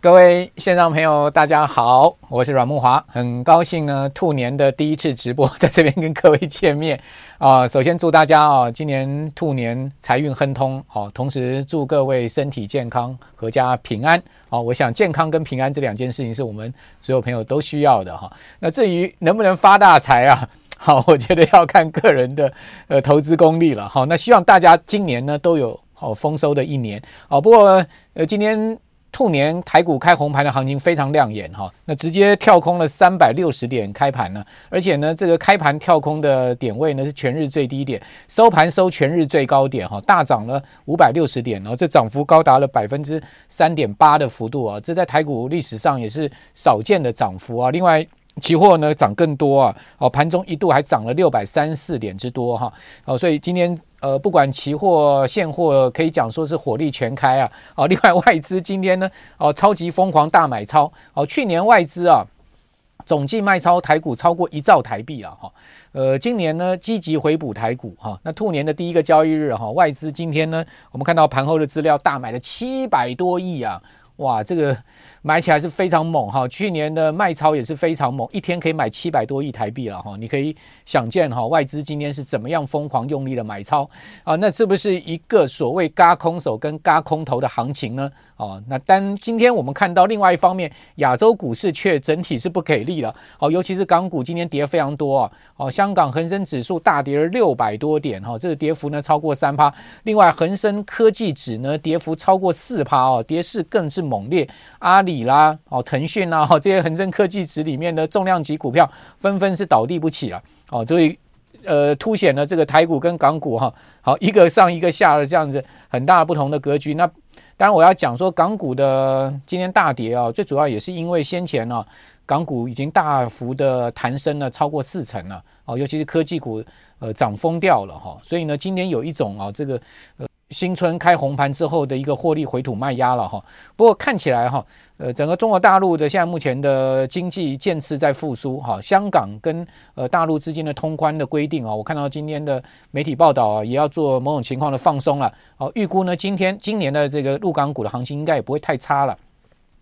各位线上朋友，大家好，我是阮慕华，很高兴呢，兔年的第一次直播在这边跟各位见面啊。首先祝大家啊，今年兔年财运亨通，好，同时祝各位身体健康，阖家平安。好，我想健康跟平安这两件事情是我们所有朋友都需要的哈。那至于能不能发大财啊，好，我觉得要看个人的呃投资功力了。好，那希望大家今年呢都有好丰收的一年。好，不过呃今天。兔年台股开红盘的行情非常亮眼哈，那直接跳空了三百六十点开盘呢，而且呢，这个开盘跳空的点位呢是全日最低点，收盘收全日最高点哈，大涨了五百六十点哦，这涨幅高达了百分之三点八的幅度啊，这在台股历史上也是少见的涨幅啊。另外，期货呢涨更多啊，哦，盘中一度还涨了六百三四点之多哈，哦，所以今天。呃，不管期货、现货，可以讲说是火力全开啊！哦，另外外资今天呢，哦，超级疯狂大买超哦，去年外资啊总计卖超台股超过一兆台币了哈。呃，今年呢积极回补台股哈。那兔年的第一个交易日哈，外资今天呢，我们看到盘后的资料大买了七百多亿啊！哇，这个。买起来是非常猛哈，去年的卖超也是非常猛，一天可以买七百多亿台币了哈。你可以想见哈，外资今天是怎么样疯狂用力的买超啊？那是不是一个所谓嘎空手跟嘎空头的行情呢？哦，那但今天我们看到另外一方面，亚洲股市却整体是不给力了哦，尤其是港股今天跌非常多啊。哦，香港恒生指数大跌了六百多点哈，这个跌幅呢超过三趴。另外，恒生科技指呢跌幅超过四趴哦，跌势更是猛烈。阿里啦，哦，腾讯啦，哈，这些恒生科技指里面的重量级股票纷纷是倒地不起了，哦，所以呃，凸显了这个台股跟港股哈，好一个上一个下的这样子很大不同的格局。那当然我要讲说港股的今天大跌啊，最主要也是因为先前呢，港股已经大幅的弹升了超过四成了，哦，尤其是科技股呃涨疯掉了哈，所以呢，今天有一种啊这个呃。新春开红盘之后的一个获利回吐卖压了哈，不过看起来哈，呃，整个中国大陆的现在目前的经济渐次在复苏哈，香港跟呃大陆之间的通关的规定啊，我看到今天的媒体报道啊，也要做某种情况的放松了，哦，预估呢今天今年的这个陆港股的行情应该也不会太差了。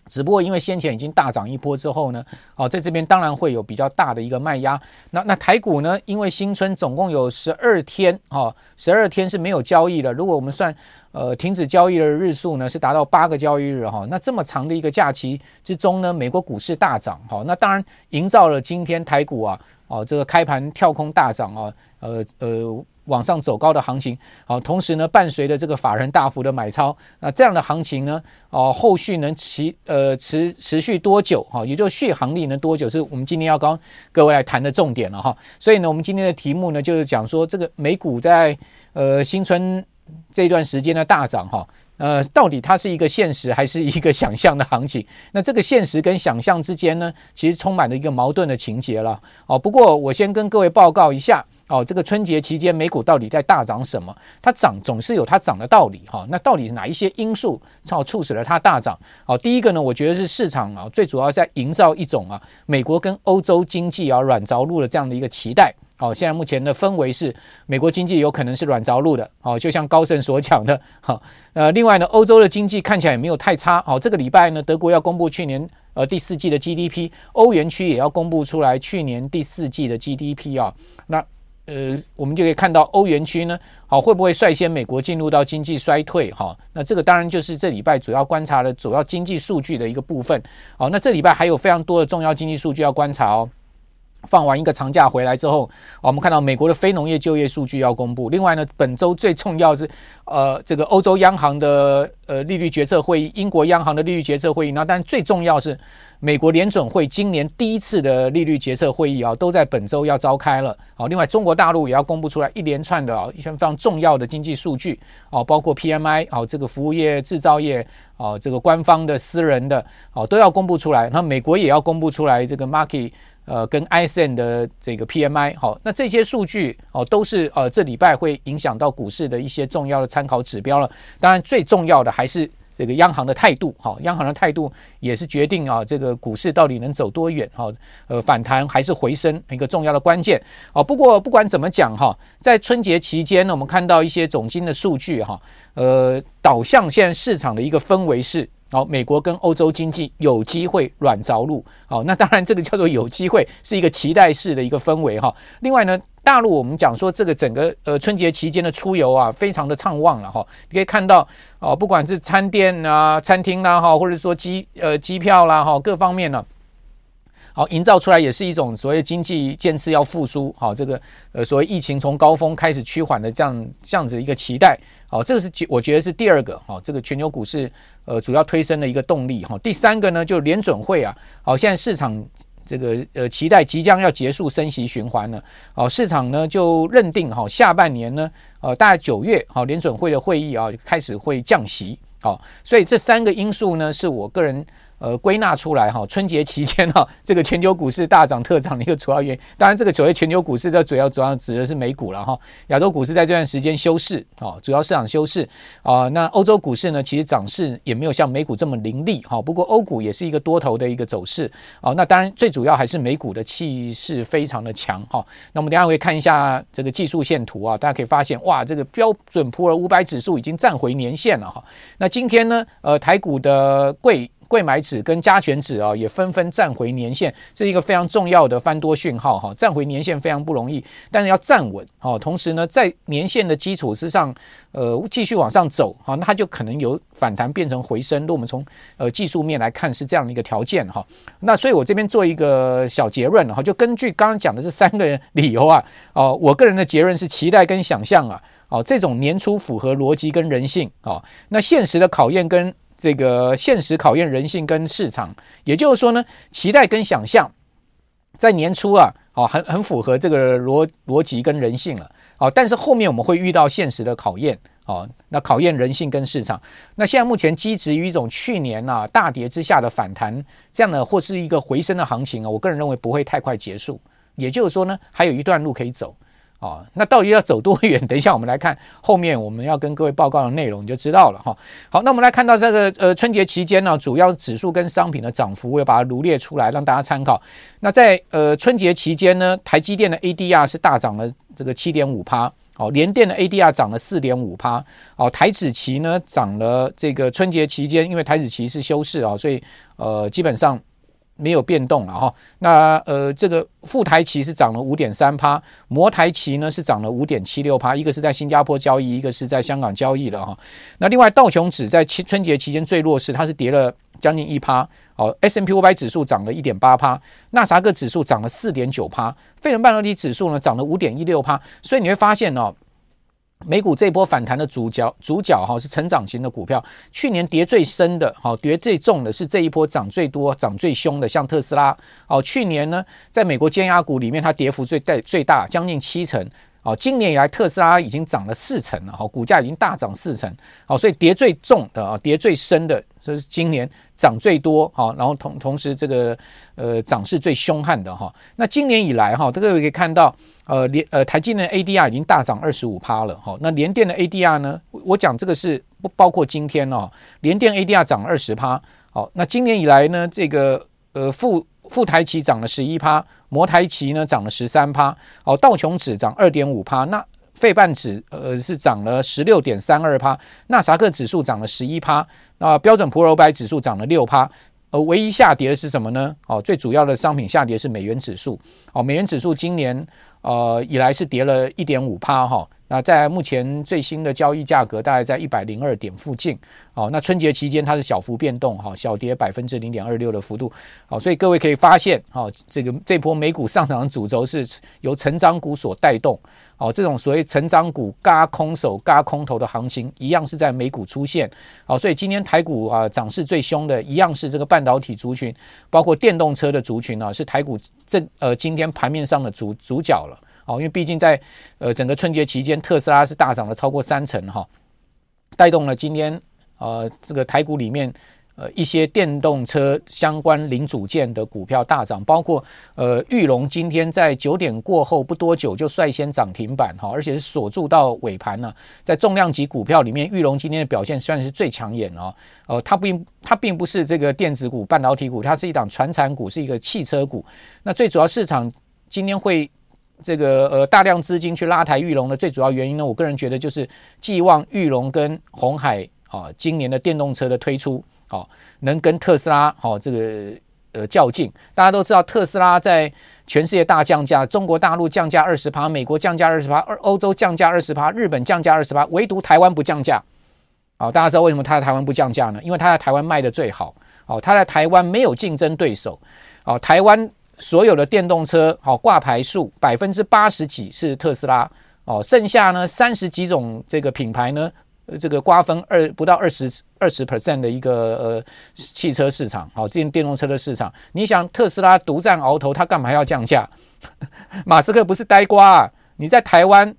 只不过因为先前已经大涨一波之后呢，哦，在这边当然会有比较大的一个卖压。那那台股呢，因为新春总共有十二天，哦，十二天是没有交易的。如果我们算呃停止交易的日数呢，是达到八个交易日哈。那这么长的一个假期之中呢，美国股市大涨，哈，那当然营造了今天台股啊，哦，这个开盘跳空大涨啊，呃呃。往上走高的行情，好，同时呢，伴随着这个法人大幅的买超，那这样的行情呢，哦，后续能持呃持持续多久？哈，也就续航力能多久？是我们今天要跟各位来谈的重点了哈。所以呢，我们今天的题目呢，就是讲说这个美股在呃新春这段时间的大涨哈，呃，到底它是一个现实还是一个想象的行情？那这个现实跟想象之间呢，其实充满了一个矛盾的情节了。哦，不过我先跟各位报告一下。哦，这个春节期间美股到底在大涨什么？它涨总是有它涨的道理哈。那到底哪一些因素超促使了它大涨？哦，第一个呢，我觉得是市场啊，最主要在营造一种啊，美国跟欧洲经济啊软着陆的这样的一个期待。好，现在目前的氛围是美国经济有可能是软着陆的。好，就像高盛所讲的。好，呃，另外呢，欧洲的经济看起来也没有太差。好，这个礼拜呢，德国要公布去年呃第四季的 GDP，欧元区也要公布出来去年第四季的 GDP 啊。那呃，我们就可以看到欧元区呢，好，会不会率先美国进入到经济衰退？哈，那这个当然就是这礼拜主要观察的主要经济数据的一个部分。好，那这礼拜还有非常多的重要经济数据要观察哦。放完一个长假回来之后，我们看到美国的非农业就业数据要公布。另外呢，本周最重要是，呃，这个欧洲央行的呃利率决策会议，英国央行的利率决策会议。那但最重要是，美国联准会今年第一次的利率决策会议啊，都在本周要召开了。好，另外中国大陆也要公布出来一连串的啊一些非常重要的经济数据啊，包括 PMI 啊，这个服务业、制造业啊，这个官方的、私人的啊，都要公布出来。那美国也要公布出来这个 market。呃，跟 ISM 的这个 PMI 好，那这些数据哦，都是呃这礼拜会影响到股市的一些重要的参考指标了。当然，最重要的还是这个央行的态度，好，央行的态度也是决定啊这个股市到底能走多远，哈，呃，反弹还是回升一个重要的关键。哦，不过不管怎么讲哈，在春节期间呢，我们看到一些总经的数据哈，呃，导向现在市场的一个氛围是好，美国跟欧洲经济有机会软着陆。好，那当然这个叫做有机会，是一个期待式的一个氛围哈。另外呢，大陆我们讲说这个整个呃春节期间的出游啊，非常的畅旺了哈。你可以看到哦，不管是餐店啊、餐厅啦哈，或者说机呃机票啦哈，各方面呢。好，营造出来也是一种所谓经济渐次要复苏，好，这个呃所谓疫情从高峰开始趋缓的这样这样子一个期待，好，这个是我觉得是第二个，好，这个全球股市呃主要推升的一个动力，哈，第三个呢就联准会啊，好，现在市场这个呃期待即将要结束升息循环了，好，市场呢就认定哈下半年呢呃大概九月好联准会的会议啊开始会降息，好，所以这三个因素呢是我个人。呃，归纳出来哈，春节期间哈，这个全球股市大涨特涨的一个主要原因，当然这个所谓全球股市的主要主要指的是美股了哈，亚洲股市在这段时间休市啊，主要市场休市啊，那欧洲股市呢，其实涨势也没有像美股这么凌厉哈，不过欧股也是一个多头的一个走势啊，那当然最主要还是美股的气势非常的强哈，那我们等下会看一下这个技术线图啊，大家可以发现哇，这个标准普尔五百指数已经站回年线了哈，那今天呢，呃，台股的贵。柜买指跟加权指啊，也纷纷站回年线，这是一个非常重要的翻多讯号哈。站回年线非常不容易，但是要站稳哦。同时呢，在年线的基础之上，呃，继续往上走哈，那它就可能由反弹变成回升。如果我们从呃技术面来看，是这样的一个条件哈。那所以我这边做一个小结论哈，就根据刚刚讲的这三个理由啊，哦，我个人的结论是期待跟想象啊，哦，这种年初符合逻辑跟人性啊，那现实的考验跟。这个现实考验人性跟市场，也就是说呢，期待跟想象在年初啊，哦，很很符合这个逻逻辑跟人性了，哦，但是后面我们会遇到现实的考验，哦，那考验人性跟市场。那现在目前基值于一种去年啊大跌之下的反弹，这样的，或是一个回升的行情啊，我个人认为不会太快结束，也就是说呢，还有一段路可以走。哦，那到底要走多远？等一下我们来看后面我们要跟各位报告的内容，你就知道了哈。好，那我们来看到这个呃春节期间呢，主要指数跟商品的涨幅，我要把它罗列出来让大家参考。那在呃春节期间呢，台积电的 ADR 是大涨了这个七点五趴，哦，联电的 ADR 涨了四点五趴，哦，台指期呢涨了这个春节期间，因为台指期是休市啊，所以呃基本上。没有变动了哈，那呃，这个富台旗是涨了五点三趴，摩台旗呢是涨了五点七六趴，一个是在新加坡交易，一个是在香港交易了哈。那另外道琼指在春节期间最弱势，它是跌了将近一趴。哦，S M P 五百指数涨了一点八趴，纳萨克指数涨了四点九趴，费城半导体指数呢涨了五点一六趴。所以你会发现哦。美股这波反弹的主角，主角哈是成长型的股票。去年跌最深的，哈跌最重的是这一波涨最多、涨最凶的，像特斯拉。哦，去年呢，在美国尖压股里面，它跌幅最大、最大，将近七成。哦，今年以来特斯拉已经涨了四成了，哈，股价已经大涨四成。好，所以跌最重的啊，跌最深的，这是今年涨最多，哈，然后同同时这个呃涨势最凶悍的哈。那今年以来哈，各位可以看到。呃，联呃台积电的 ADR 已经大涨二十五趴了哈，那联电的 ADR 呢？我讲这个是不包括今天哦，联电 ADR 涨二十趴，好，那今年以来呢，这个呃富富台期涨了十一趴，摩台期呢涨了十三趴，哦，道琼指涨二点五趴，那费半指呃是涨了十六点三二趴，纳萨克指数涨了十一趴，那标准普尔百指数涨了六趴，呃，唯一下跌的是什么呢？哦，最主要的商品下跌是美元指数，哦，美元指数今年。呃，以来是跌了一点五趴哈，那在目前最新的交易价格大概在一百零二点附近，哦，那春节期间它是小幅变动哈，小跌百分之零点二六的幅度，好，所以各位可以发现，哈，这个这波美股上涨的主轴是由成长股所带动。哦，这种所谓成长股轧空手、轧空头的行情，一样是在美股出现。好，所以今天台股啊涨势最凶的，一样是这个半导体族群，包括电动车的族群啊，是台股这呃今天盘面上的主主角了。哦，因为毕竟在呃整个春节期间，特斯拉是大涨了超过三成哈，带动了今天呃这个台股里面。呃，一些电动车相关零组件的股票大涨，包括呃，裕隆今天在九点过后不多久就率先涨停板哈，而且是锁住到尾盘了。在重量级股票里面，裕隆今天的表现算是最抢眼哦。呃，它并它并不是这个电子股、半导体股，它是一档传产股，是一个汽车股。那最主要市场今天会这个呃大量资金去拉抬裕隆的最主要原因呢，我个人觉得就是寄望裕隆跟鸿海。啊，今年的电动车的推出，哦，能跟特斯拉哦这个呃较劲。大家都知道，特斯拉在全世界大降价，中国大陆降价二十趴，美国降价二十趴，欧洲降价二十趴，日本降价二十趴，唯独台湾不降价。好，大家知道为什么他在台湾不降价呢？因为他在台湾卖的最好。哦，他在台湾没有竞争对手。哦，台湾所有的电动车，好挂牌数百分之八十几是特斯拉。哦，剩下呢三十几种这个品牌呢，这个瓜分二不到二十二十 percent 的一个呃汽车市场。好，电电动车的市场，你想特斯拉独占鳌头，他干嘛要降价？马斯克不是呆瓜啊？你在台湾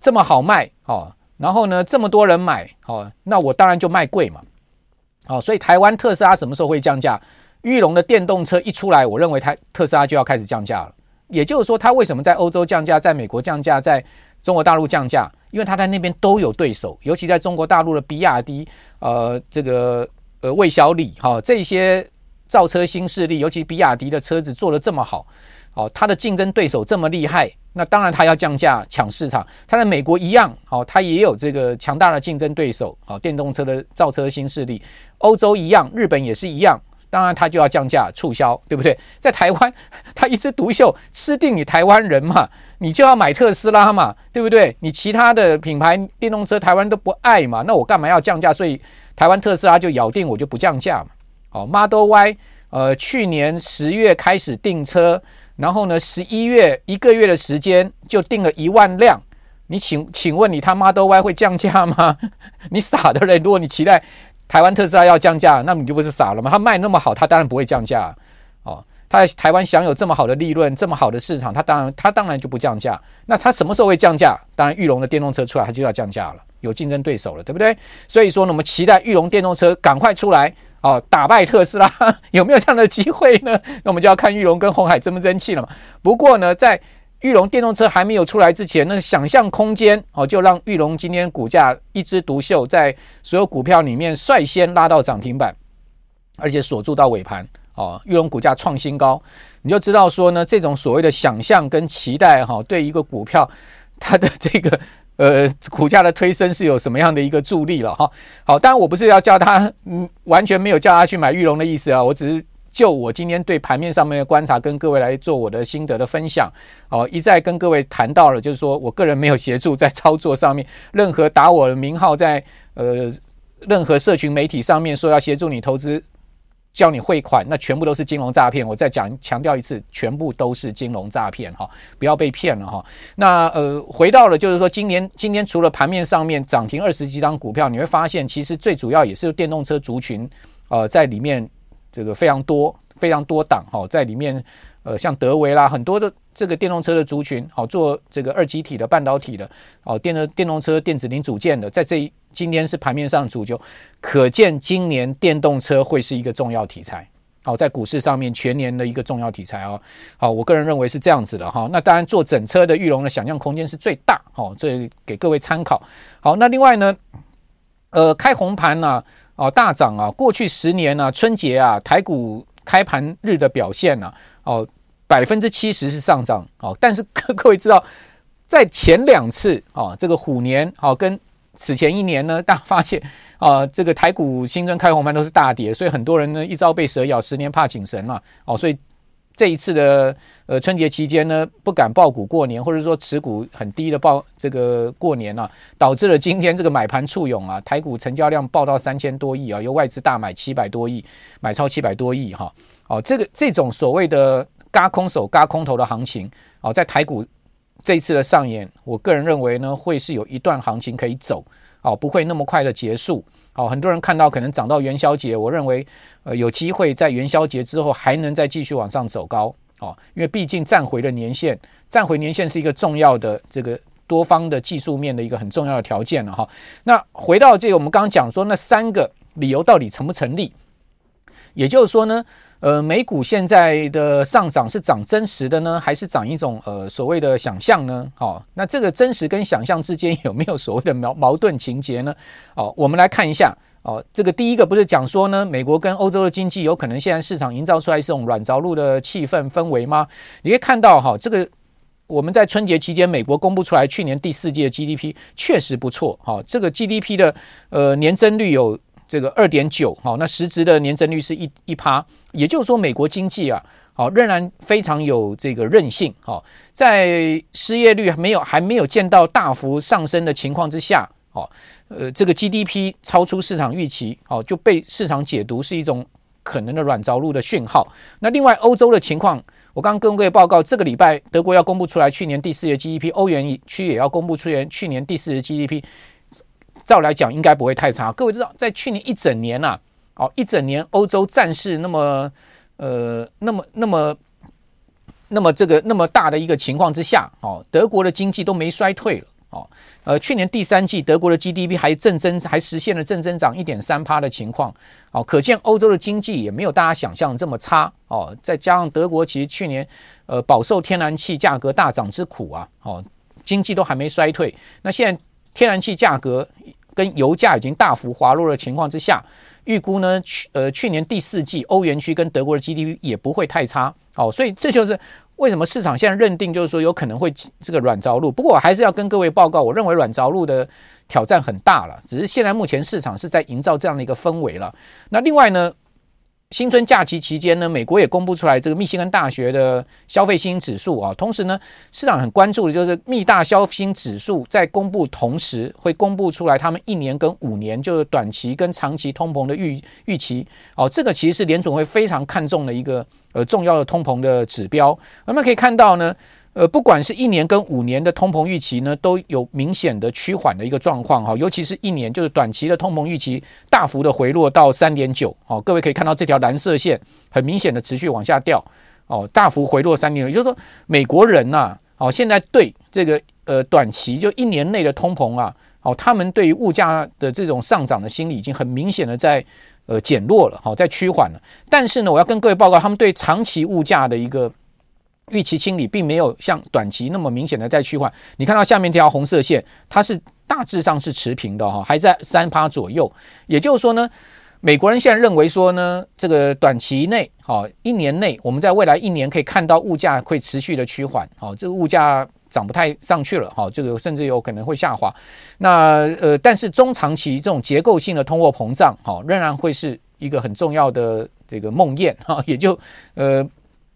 这么好卖，哦。然后呢，这么多人买，哦，那我当然就卖贵嘛，好，所以台湾特斯拉什么时候会降价？裕隆的电动车一出来，我认为它特斯拉就要开始降价了。也就是说，它为什么在欧洲降价，在美国降价，在中国大陆降价？因为它在那边都有对手，尤其在中国大陆的比亚迪，呃，这个呃魏小李，哈，这些造车新势力，尤其比亚迪的车子做得这么好，哦，它的竞争对手这么厉害。那当然，它要降价抢市场。它在美国一样，哦，它也有这个强大的竞争对手，哦，电动车的造车新势力。欧洲一样，日本也是一样，当然它就要降价促销，对不对？在台湾，它一枝独秀，吃定你台湾人嘛，你就要买特斯拉嘛，对不对？你其他的品牌电动车台湾都不爱嘛，那我干嘛要降价？所以台湾特斯拉就咬定我就不降价嘛。哦，Model Y，呃，去年十月开始订车。然后呢，十一月一个月的时间就订了一万辆，你请请问你他 Model Y 会降价吗？你傻的人，如果你期待台湾特斯拉要降价，那你就不是傻了吗？他卖那么好，他当然不会降价哦。他在台湾享有这么好的利润，这么好的市场，他当然他当然就不降价。那他什么时候会降价？当然，裕隆的电动车出来，他就要降价了，有竞争对手了，对不对？所以说呢，我们期待裕隆电动车赶快出来。哦，打败特斯拉 有没有这样的机会呢？那我们就要看裕隆跟鸿海争不争气了嘛。不过呢，在玉龙电动车还没有出来之前，那想象空间哦，就让玉龙今天股价一枝独秀，在所有股票里面率先拉到涨停板，而且锁住到尾盘哦。玉龙股价创新高，你就知道说呢，这种所谓的想象跟期待哈，对一个股票它的这个。呃，股价的推升是有什么样的一个助力了哈？好，当然我不是要叫他，嗯，完全没有叫他去买玉龙的意思啊，我只是就我今天对盘面上面的观察，跟各位来做我的心得的分享。哦，一再跟各位谈到了，就是说我个人没有协助在操作上面，任何打我的名号在呃任何社群媒体上面说要协助你投资。叫你汇款，那全部都是金融诈骗。我再讲强调一次，全部都是金融诈骗哈，不要被骗了哈。那呃，回到了就是说，今年今天除了盘面上面涨停二十几张股票，你会发现其实最主要也是电动车族群呃在里面这个非常多非常多档哈，在里面呃像德维啦很多的这个电动车的族群，好做这个二极体的半导体的哦电的电动车电子零组件的，在这。今天是盘面上主轴，可见今年电动车会是一个重要题材。好，在股市上面全年的一个重要题材哦。好，我个人认为是这样子的哈。那当然做整车的裕隆的想象空间是最大。好，这给各位参考。好，那另外呢，呃，开红盘呢，哦，大涨啊，过去十年呢，春节啊，台股开盘日的表现呢，哦，百分之七十是上涨。哦，但是 各位知道，在前两次哦，这个虎年哦跟此前一年呢，大家发现啊、呃，这个台股新春开红盘都是大跌，所以很多人呢一朝被蛇咬，十年怕井绳嘛。哦，所以这一次的呃春节期间呢，不敢爆股过年，或者说持股很低的爆这个过年啊，导致了今天这个买盘簇拥啊，台股成交量爆到三千多亿啊，由外资大买七百多亿，买超七百多亿哈。哦，这个这种所谓的轧空手轧空头的行情哦，在台股。这一次的上演，我个人认为呢，会是有一段行情可以走，哦，不会那么快的结束，哦，很多人看到可能涨到元宵节，我认为，呃，有机会在元宵节之后还能再继续往上走高，哦，因为毕竟站回了年线，站回年线是一个重要的这个多方的技术面的一个很重要的条件了哈。那回到这个，我们刚刚讲说那三个理由到底成不成立？也就是说呢？呃，美股现在的上涨是涨真实的呢，还是涨一种呃所谓的想象呢？哦，那这个真实跟想象之间有没有所谓的 矛矛盾情节呢？哦，我们来看一下哦，这个第一个不是讲说呢，美国跟欧洲的经济有可能现在市场营造出来这种软着陆的气氛氛围吗？你可以看到哈，这个我们在春节期间，美国公布出来去年第四季的 GDP 确实不错，哈，这个 GDP 的呃年增率有这个二点九，好，那实质的年增率是一一趴，也就是说美国经济啊，好仍然非常有这个韧性，好，在失业率没有还没有见到大幅上升的情况之下，好，呃，这个 GDP 超出市场预期，好，就被市场解读是一种可能的软着陆的讯号。那另外欧洲的情况。我刚刚跟各位报告，这个礼拜德国要公布出来去年第四季 GDP，欧元区也要公布出来去年第四季 GDP。照来讲，应该不会太差。各位知道，在去年一整年呐，哦，一整年欧洲战事那么呃，那么那么那么这个那么大的一个情况之下，哦，德国的经济都没衰退了。哦，呃，去年第三季德国的 GDP 还正增，还实现了正增长一点三趴的情况。哦，可见欧洲的经济也没有大家想象这么差。哦，再加上德国其实去年呃饱受天然气价格大涨之苦啊，哦，经济都还没衰退。那现在天然气价格跟油价已经大幅滑落的情况之下，预估呢去呃去年第四季欧元区跟德国的 GDP 也不会太差。哦，所以这就是。为什么市场现在认定就是说有可能会这个软着陆？不过我还是要跟各位报告，我认为软着陆的挑战很大了。只是现在目前市场是在营造这样的一个氛围了。那另外呢，新春假期期间呢，美国也公布出来这个密西根大学的消费信心指数啊。同时呢，市场很关注的就是密大消费信心指数在公布同时会公布出来他们一年跟五年就是短期跟长期通膨的预预期哦。这个其实是联准会非常看重的一个。呃，重要的通膨的指标，我们可以看到呢，呃，不管是一年跟五年的通膨预期呢，都有明显的趋缓的一个状况哈，尤其是一年，就是短期的通膨预期大幅的回落到三点九，哦，各位可以看到这条蓝色线很明显的持续往下掉，哦，大幅回落三点九，也就是说，美国人呐，哦，现在对这个呃短期就一年内的通膨啊，哦，他们对于物价的这种上涨的心理已经很明显的在。呃，减弱了，好，在趋缓了。但是呢，我要跟各位报告，他们对长期物价的一个预期清理，并没有像短期那么明显的在趋缓。你看到下面这条红色线，它是大致上是持平的哈，还在三趴左右。也就是说呢，美国人现在认为说呢，这个短期内，哈，一年内，我们在未来一年可以看到物价会持续的趋缓，好，这个物价。涨不太上去了，哈，这个甚至有可能会下滑。那呃，但是中长期这种结构性的通货膨胀，哈，仍然会是一个很重要的这个梦魇，哈，也就呃，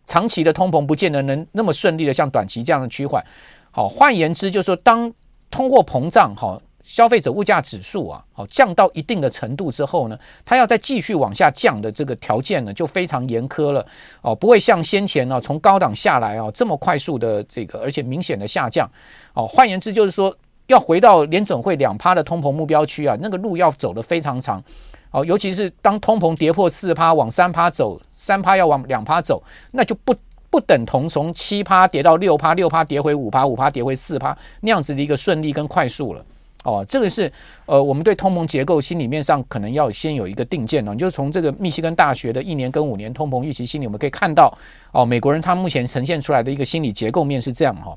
长期的通膨不见得能那么顺利的像短期这样的趋缓。好，换言之，就是说当通货膨胀，哈。消费者物价指数啊，好降到一定的程度之后呢，它要再继续往下降的这个条件呢，就非常严苛了哦，不会像先前呢从高档下来啊这么快速的这个，而且明显的下降哦。换言之，就是说要回到联准会两趴的通膨目标区啊，那个路要走得非常长哦。尤其是当通膨跌破四趴，往三趴走，三趴要往两趴走，那就不不等同从七趴跌到六趴，六趴跌回五趴，五趴跌回四趴那样子的一个顺利跟快速了。哦，这个是呃，我们对通膨结构心里面上可能要先有一个定见哦。你就从这个密西根大学的一年跟五年通膨预期心理，我们可以看到哦，美国人他目前呈现出来的一个心理结构面是这样哈、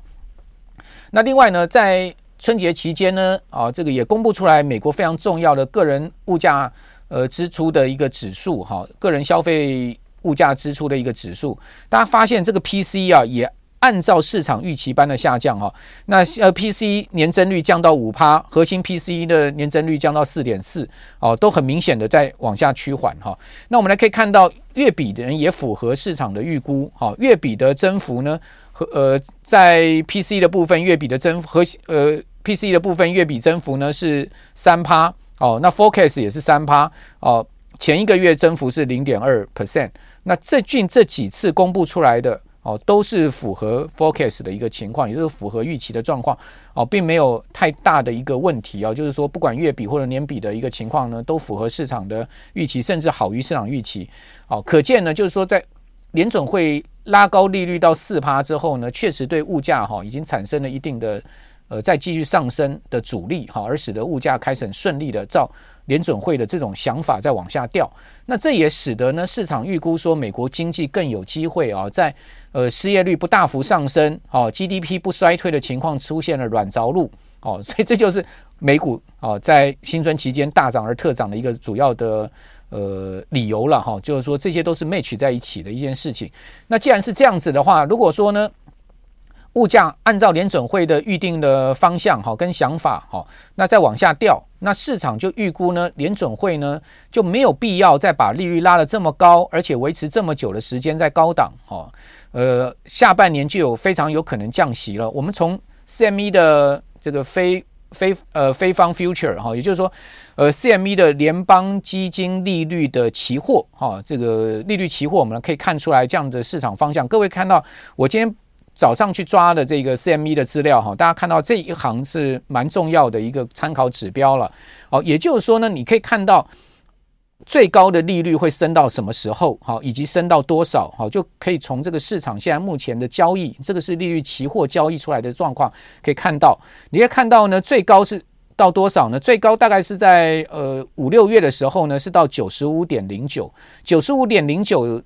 那另外呢，在春节期间呢，啊、这个也公布出来美国非常重要的个人物价呃支出的一个指数哈、个人消费物价支出的一个指数，大家发现这个 PCE 啊也。按照市场预期般的下降哈，那呃 P C 年增率降到五趴，核心 P C 的年增率降到四点四，哦，都很明显的在往下趋缓哈。那我们来可以看到月比的人也符合市场的预估哈，月比的增幅呢和呃在 P C 的部分月比的增和呃 P C 的部分月比增幅呢是三趴哦，那 Forecast 也是三趴哦，前一个月增幅是零点二 percent，那最近这几次公布出来的。哦，都是符合 forecast 的一个情况，也就是符合预期的状况，哦，并没有太大的一个问题啊，就是说不管月比或者年比的一个情况呢，都符合市场的预期，甚至好于市场预期。哦，可见呢，就是说在联准会拉高利率到四趴之后呢，确实对物价哈已经产生了一定的呃再继续上升的阻力哈，而使得物价开始很顺利的照。联准会的这种想法在往下掉，那这也使得呢市场预估说美国经济更有机会啊，在呃失业率不大幅上升，哦 GDP 不衰退的情况出现了软着陆，哦，所以这就是美股啊在新春期间大涨而特涨的一个主要的呃理由了哈，就是说这些都是 match 在一起的一件事情。那既然是这样子的话，如果说呢物价按照联准会的预定的方向哈跟想法哈，那再往下掉，那市场就预估呢，联准会呢就没有必要再把利率拉得这么高，而且维持这么久的时间在高档哈，呃，下半年就有非常有可能降息了。我们从 CME 的这个非非呃非方 future 哈，也就是说，呃 CME 的联邦基金利率的期货哈，这个利率期货我们可以看出来这样的市场方向。各位看到我今天。早上去抓的这个 CME 的资料哈，大家看到这一行是蛮重要的一个参考指标了哦。也就是说呢，你可以看到最高的利率会升到什么时候，好，以及升到多少，好，就可以从这个市场现在目前的交易，这个是利率期货交易出来的状况，可以看到。你可以看到呢，最高是到多少呢？最高大概是在呃五六月的时候呢，是到九十五点零九，九十五点零九。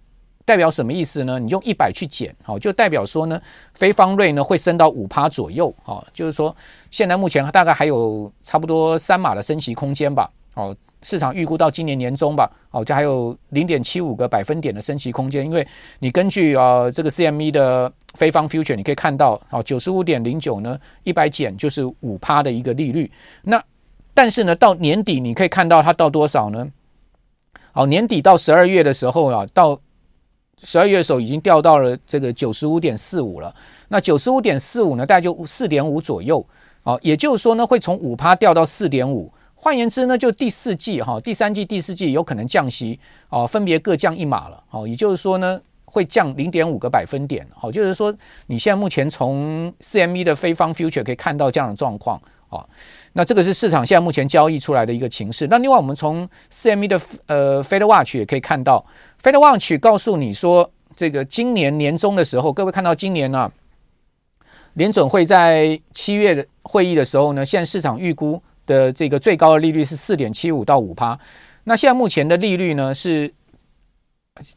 代表什么意思呢？你用一百去减，好，就代表说呢，非方瑞呢会升到五趴左右，好，就是说现在目前大概还有差不多三码的升息空间吧，哦，市场预估到今年年中吧，哦，就还有零点七五个百分点的升息空间，因为你根据啊这个 CME 的非方 future，你可以看到，哦，九十五点零九呢，一百减就是五趴的一个利率，那但是呢，到年底你可以看到它到多少呢？好，年底到十二月的时候啊，到十二月的时候已经掉到了这个九十五点四五了，那九十五点四五呢，大概就四点五左右，哦，也就是说呢，会从五趴掉到四点五。换言之呢，就第四季哈，第三季、第四季有可能降息，哦，分别各降一码了，哦，也就是说呢，会降零点五个百分点，好，就是说你现在目前从 CME 的非方 future 可以看到这样的状况，啊，那这个是市场现在目前交易出来的一个情势。那另外我们从 CME 的呃 Fed Watch 也可以看到。Fed Watch 告诉你说，这个今年年中的时候，各位看到今年呢、啊，联准会在七月的会议的时候呢，现在市场预估的这个最高的利率是四点七五到五趴。那现在目前的利率呢是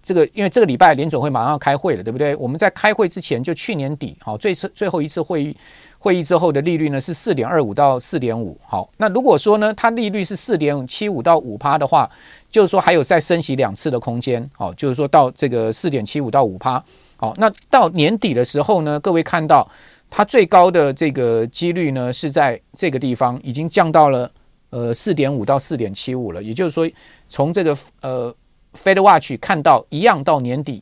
这个，因为这个礼拜联准会马上要开会了，对不对？我们在开会之前，就去年底，好，最次最后一次会议。会议之后的利率呢是四点二五到四点五。好，那如果说呢，它利率是四点七五到五趴的话，就是说还有再升息两次的空间。好，就是说到这个四点七五到五趴。好，那到年底的时候呢，各位看到它最高的这个几率呢是在这个地方，已经降到了呃四点五到四点七五了。也就是说，从这个呃 Fed Watch 看到一样到年底。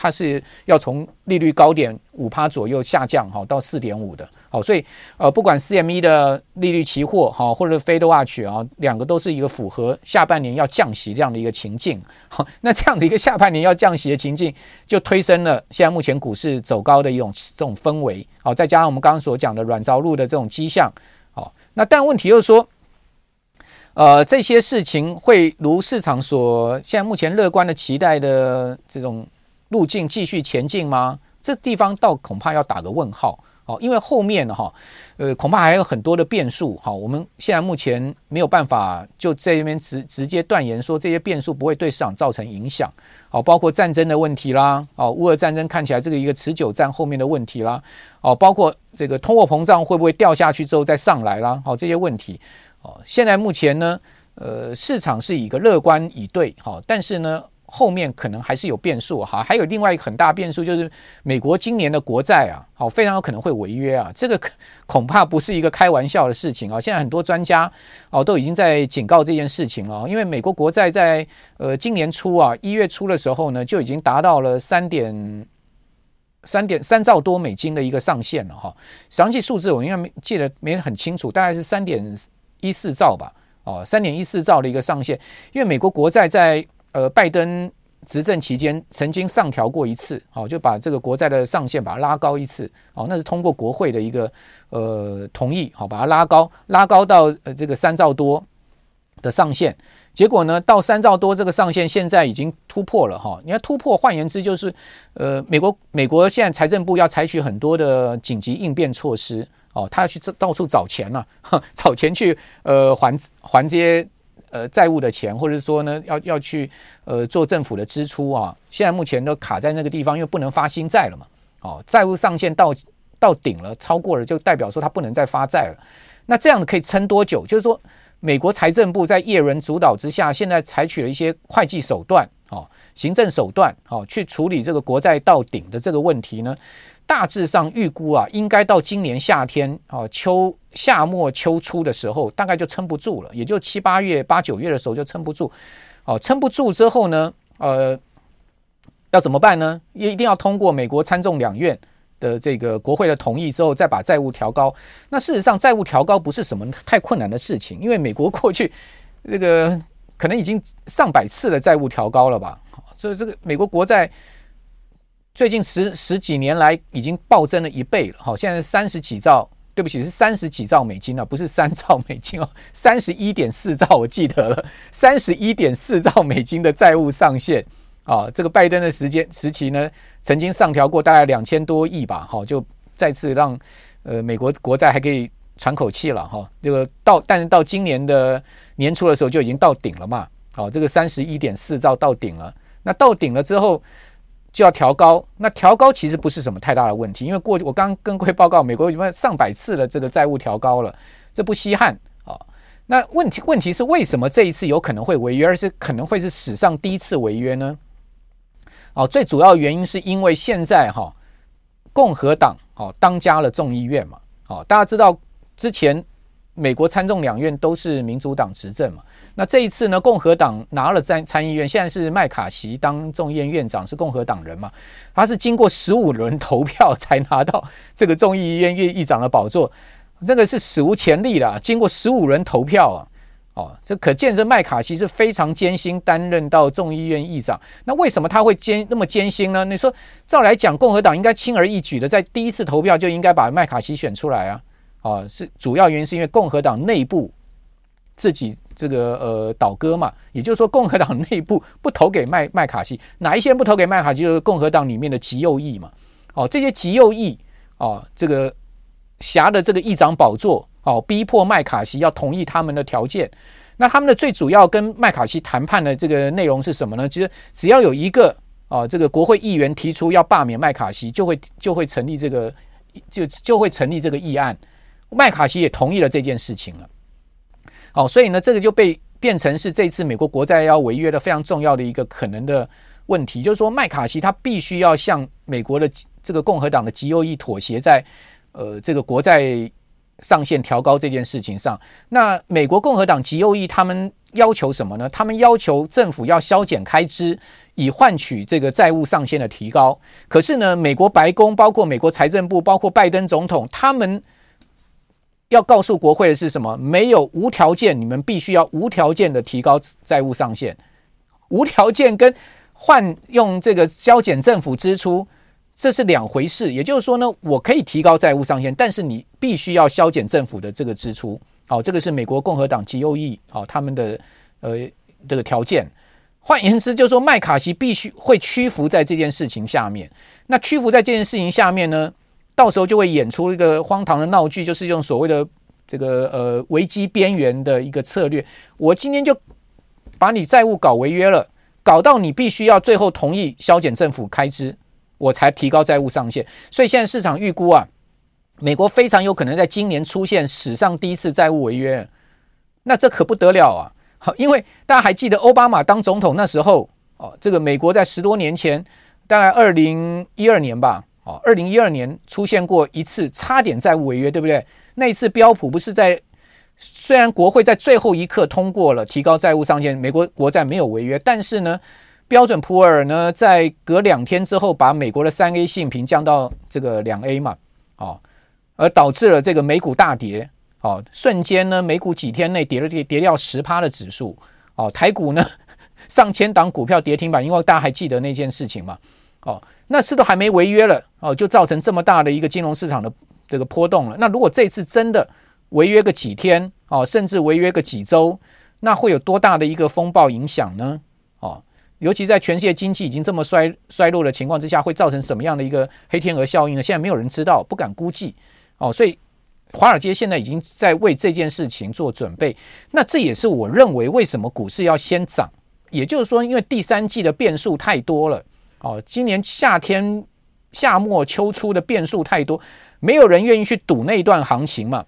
它是要从利率高点五趴左右下降哈到四点五的，好，所以呃不管 CME 的利率期货哈或者 Fed Watch 啊，两个都是一个符合下半年要降息这样的一个情境。好，那这样的一个下半年要降息的情境，就推升了现在目前股市走高的一种这种氛围。好，再加上我们刚刚所讲的软着陆的这种迹象。好，那但问题又说，呃，这些事情会如市场所现在目前乐观的期待的这种。路径继续前进吗？这地方倒恐怕要打个问号哦，因为后面哈，呃，恐怕还有很多的变数哈。我们现在目前没有办法就这边直直接断言说这些变数不会对市场造成影响。好，包括战争的问题啦，哦，乌俄战争看起来这个一个持久战后面的问题啦，哦，包括这个通货膨胀会不会掉下去之后再上来啦，好，这些问题哦，现在目前呢，呃，市场是以一个乐观以对，好，但是呢。后面可能还是有变数哈，还有另外一个很大变数就是美国今年的国债啊，好，非常有可能会违约啊，这个恐怕不是一个开玩笑的事情啊。现在很多专家哦都已经在警告这件事情了，因为美国国债在呃今年初啊一月初的时候呢就已经达到了三点三点三兆多美金的一个上限了哈，详细数字我应该记得没很清楚，大概是三点一四兆吧，哦，三点一四兆的一个上限，因为美国国债在呃，拜登执政期间曾经上调过一次，好，就把这个国债的上限把它拉高一次，哦，那是通过国会的一个呃同意，好，把它拉高，拉高到呃这个三兆多的上限。结果呢，到三兆多这个上限现在已经突破了哈。你看突破，换言之就是，呃，美国美国现在财政部要采取很多的紧急应变措施，哦，他要去到处找钱了，找钱去呃还还这些。呃，债务的钱，或者说呢，要要去呃做政府的支出啊，现在目前都卡在那个地方，因为不能发新债了嘛。哦，债务上限到到顶了，超过了，就代表说它不能再发债了。那这样子可以撑多久？就是说，美国财政部在叶伦主导之下，现在采取了一些会计手段，哦，行政手段哦，去处理这个国债到顶的这个问题呢，大致上预估啊，应该到今年夏天哦，秋夏末秋初的时候，大概就撑不住了，也就七八月、八九月的时候就撑不住。哦，撑不住之后呢，呃，要怎么办呢？也一定要通过美国参众两院的这个国会的同意之后，再把债务调高。那事实上，债务调高不是什么太困难的事情，因为美国过去这个可能已经上百次的债务调高了吧。所以这个美国国债最近十十几年来已经暴增了一倍了。好，现在三十几兆，对不起，是三十几兆美金啊，不是三兆美金哦，三十一点四兆，我记得了，三十一点四兆美金的债务上限。啊，这个拜登的时间时期呢，曾经上调过大概两千多亿吧，好，就再次让呃美国国债还可以喘口气了哈。这个到，但是到今年的年初的时候就已经到顶了嘛，好，这个三十一点四兆到顶了。那到顶了之后就要调高，那调高其实不是什么太大的问题，因为过去我刚跟各位报告，美国有上百次的这个债务调高了，这不稀罕啊。那问题问题是为什么这一次有可能会违约，而是可能会是史上第一次违约呢？哦，最主要原因是因为现在哈共和党哦当家了众议院嘛，哦大家知道之前美国参众两院都是民主党执政嘛，那这一次呢共和党拿了参参议院，现在是麦卡锡当众议院院长，是共和党人嘛，他是经过十五轮投票才拿到这个众议院议议长的宝座，这个是史无前例的，经过十五轮投票啊。哦，这可见这麦卡锡是非常艰辛担任到众议院议长。那为什么他会艰那么艰辛呢？你说照来讲，共和党应该轻而易举的在第一次投票就应该把麦卡锡选出来啊。啊，是主要原因是因为共和党内部自己这个呃倒戈嘛，也就是说共和党内部不投给麦麦卡锡，哪一些人不投给麦卡锡？就是共和党里面的极右翼嘛。哦，这些极右翼哦，这个辖的这个议长宝座。哦，逼迫麦卡锡要同意他们的条件。那他们的最主要跟麦卡锡谈判的这个内容是什么呢？其实只要有一个啊、哦，这个国会议员提出要罢免麦卡锡，就会就会成立这个就就会成立这个议案。麦卡锡也同意了这件事情了。好、所以呢，这个就被变成是这次美国国债要违约的非常重要的一个可能的问题，就是说麦卡锡他必须要向美国的这个共和党的极右翼妥协，在呃这个国债。上限调高这件事情上，那美国共和党极右翼他们要求什么呢？他们要求政府要削减开支，以换取这个债务上限的提高。可是呢，美国白宫、包括美国财政部、包括拜登总统，他们要告诉国会的是什么？没有无条件，你们必须要无条件的提高债务上限。无条件跟换用这个削减政府支出。这是两回事，也就是说呢，我可以提高债务上限，但是你必须要削减政府的这个支出。好，这个是美国共和党极右翼啊他们的呃这个条件。换言之，就是说麦卡锡必须会屈服在这件事情下面。那屈服在这件事情下面呢，到时候就会演出一个荒唐的闹剧，就是用所谓的这个呃危机边缘的一个策略。我今天就把你债务搞违约了，搞到你必须要最后同意削减政府开支。我才提高债务上限，所以现在市场预估啊，美国非常有可能在今年出现史上第一次债务违约，那这可不得了啊！好，因为大家还记得奥巴马当总统那时候哦，这个美国在十多年前，大概二零一二年吧，哦，二零一二年出现过一次差点债务违约，对不对？那次标普不是在虽然国会在最后一刻通过了提高债务上限，美国国债没有违约，但是呢？标准普尔呢，在隔两天之后，把美国的三 A 信评降到这个两 A 嘛，哦，而导致了这个美股大跌，哦，瞬间呢，美股几天内跌了跌跌掉十趴的指数，哦，台股呢，上千档股票跌停板，因为大家还记得那件事情嘛，哦，那次都还没违约了，哦，就造成这么大的一个金融市场的这个波动了。那如果这次真的违约个几天，哦，甚至违约个几周，那会有多大的一个风暴影响呢？哦。尤其在全世界经济已经这么衰衰落的情况之下，会造成什么样的一个黑天鹅效应呢？现在没有人知道，不敢估计哦。所以，华尔街现在已经在为这件事情做准备。那这也是我认为为什么股市要先涨，也就是说，因为第三季的变数太多了哦。今年夏天夏末秋初的变数太多，没有人愿意去赌那一段行情嘛。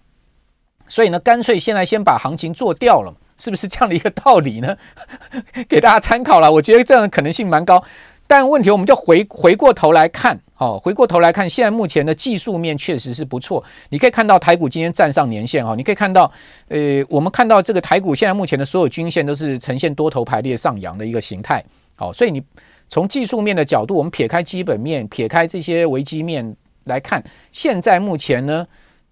所以呢，干脆现在先把行情做掉了。是不是这样的一个道理呢？给大家参考了，我觉得这样的可能性蛮高。但问题我们就回回过头来看，哦，回过头来看，现在目前的技术面确实是不错。你可以看到台股今天站上年线，哦，你可以看到，呃，我们看到这个台股现在目前的所有均线都是呈现多头排列上扬的一个形态，好，所以你从技术面的角度，我们撇开基本面，撇开这些危机面来看，现在目前呢。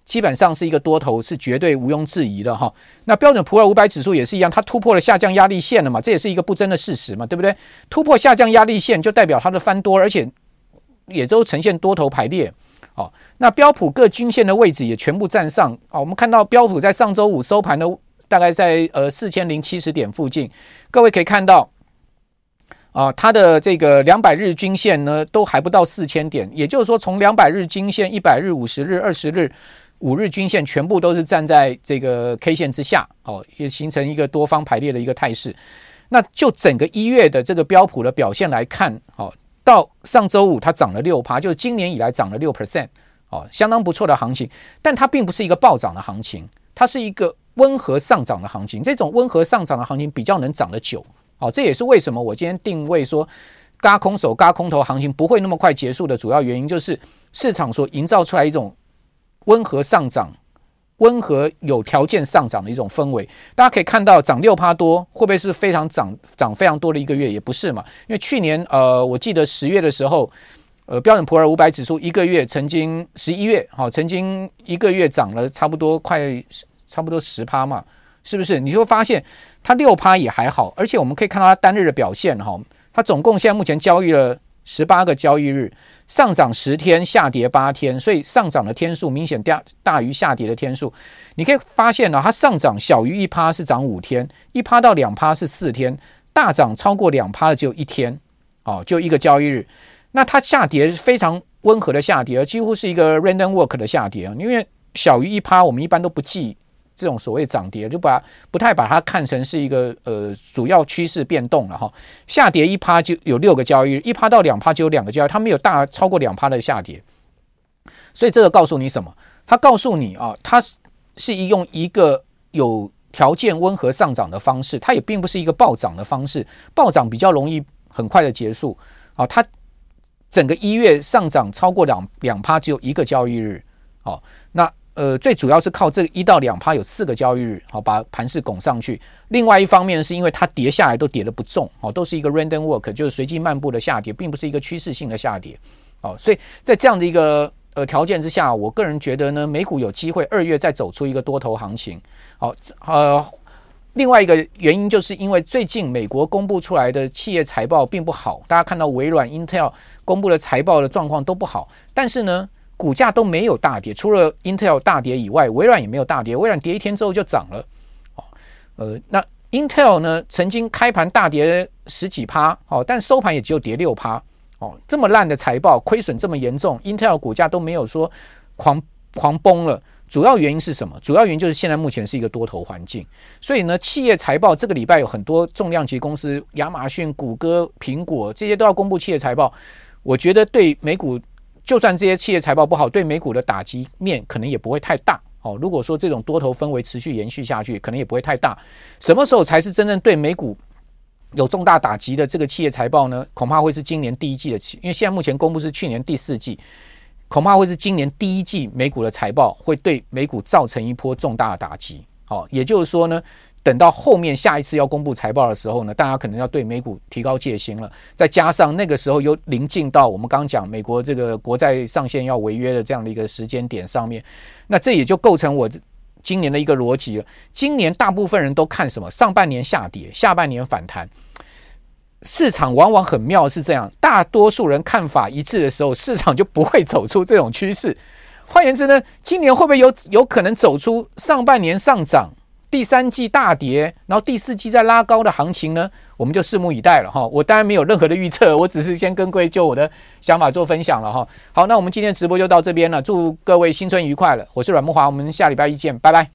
基本上是一个多头，是绝对毋庸置疑的哈。那标准普尔五百指数也是一样，它突破了下降压力线了嘛，这也是一个不争的事实嘛，对不对？突破下降压力线就代表它的翻多，而且也都呈现多头排列。哦，那标普各均线的位置也全部站上。哦，我们看到标普在上周五收盘的大概在呃四千零七十点附近，各位可以看到。啊，它的这个两百日均线呢，都还不到四千点，也就是说，从两百日均线、一百日、五十日、二十日、五日均线全部都是站在这个 K 线之下，哦，也形成一个多方排列的一个态势。那就整个一月的这个标普的表现来看，哦，到上周五它涨了六趴，就是今年以来涨了六 percent，哦，相当不错的行情。但它并不是一个暴涨的行情，它是一个温和上涨的行情。这种温和上涨的行情比较能涨得久。好，这也是为什么我今天定位说，轧空手、轧空头行情不会那么快结束的主要原因，就是市场所营造出来一种温和上涨、温和有条件上涨的一种氛围。大家可以看到，涨六趴多，会不会是非常涨涨非常多的一个月？也不是嘛，因为去年呃，我记得十月的时候，呃，标准普尔五百指数一个月曾经十一月，好，曾经一个月涨了差不多快差不多十趴嘛。是不是？你就会发现它六趴也还好，而且我们可以看到它单日的表现哈，它总共现在目前交易了十八个交易日，上涨十天，下跌八天，所以上涨的天数明显大大于下跌的天数。你可以发现呢，它上涨小于一趴是涨五天，一趴到两趴是四天，大涨超过两趴的只有一天，哦，就一个交易日。那它下跌非常温和的下跌，几乎是一个 random walk 的下跌啊，因为小于一趴，我们一般都不记。这种所谓涨跌，就把不太把它看成是一个呃主要趋势变动了哈。下跌一趴就有六个交易日，一趴到两趴就有两个交易，它没有大超过两趴的下跌。所以这个告诉你什么？它告诉你啊，它是是用一个有条件温和上涨的方式，它也并不是一个暴涨的方式。暴涨比较容易很快的结束啊。它整个一月上涨超过两两趴，只有一个交易日。好，那。呃，最主要是靠这一到两趴有四个交易日，好把盘势拱上去。另外一方面是因为它跌下来都跌得不重，哦，都是一个 random walk，就是随机漫步的下跌，并不是一个趋势性的下跌，哦，所以在这样的一个呃条件之下，我个人觉得呢，美股有机会二月再走出一个多头行情。好，呃，另外一个原因就是因为最近美国公布出来的企业财报并不好，大家看到微软、Intel 公布的财报的状况都不好，但是呢。股价都没有大跌，除了 Intel 大跌以外，微软也没有大跌。微软跌一天之后就涨了，哦，呃，那 Intel 呢，曾经开盘大跌十几趴，哦，但收盘也只有跌六趴，哦，这么烂的财报，亏损这么严重，Intel 股价都没有说狂狂崩了。主要原因是什么？主要原因就是现在目前是一个多头环境，所以呢，企业财报这个礼拜有很多重量级公司，亚马逊、谷歌、苹果这些都要公布企业财报，我觉得对美股。就算这些企业财报不好，对美股的打击面可能也不会太大哦。如果说这种多头氛围持续延续下去，可能也不会太大。什么时候才是真正对美股有重大打击的这个企业财报呢？恐怕会是今年第一季的，因为现在目前公布是去年第四季，恐怕会是今年第一季美股的财报会对美股造成一波重大的打击。哦，也就是说呢。等到后面下一次要公布财报的时候呢，大家可能要对美股提高戒心了。再加上那个时候又临近到我们刚讲美国这个国债上限要违约的这样的一个时间点上面，那这也就构成我今年的一个逻辑了。今年大部分人都看什么？上半年下跌，下半年反弹。市场往往很妙是这样，大多数人看法一致的时候，市场就不会走出这种趋势。换言之呢，今年会不会有有可能走出上半年上涨？第三季大跌，然后第四季再拉高的行情呢，我们就拭目以待了哈。我当然没有任何的预测，我只是先跟各位就我的想法做分享了哈。好，那我们今天直播就到这边了，祝各位新春愉快了。我是阮慕华，我们下礼拜一见，拜拜。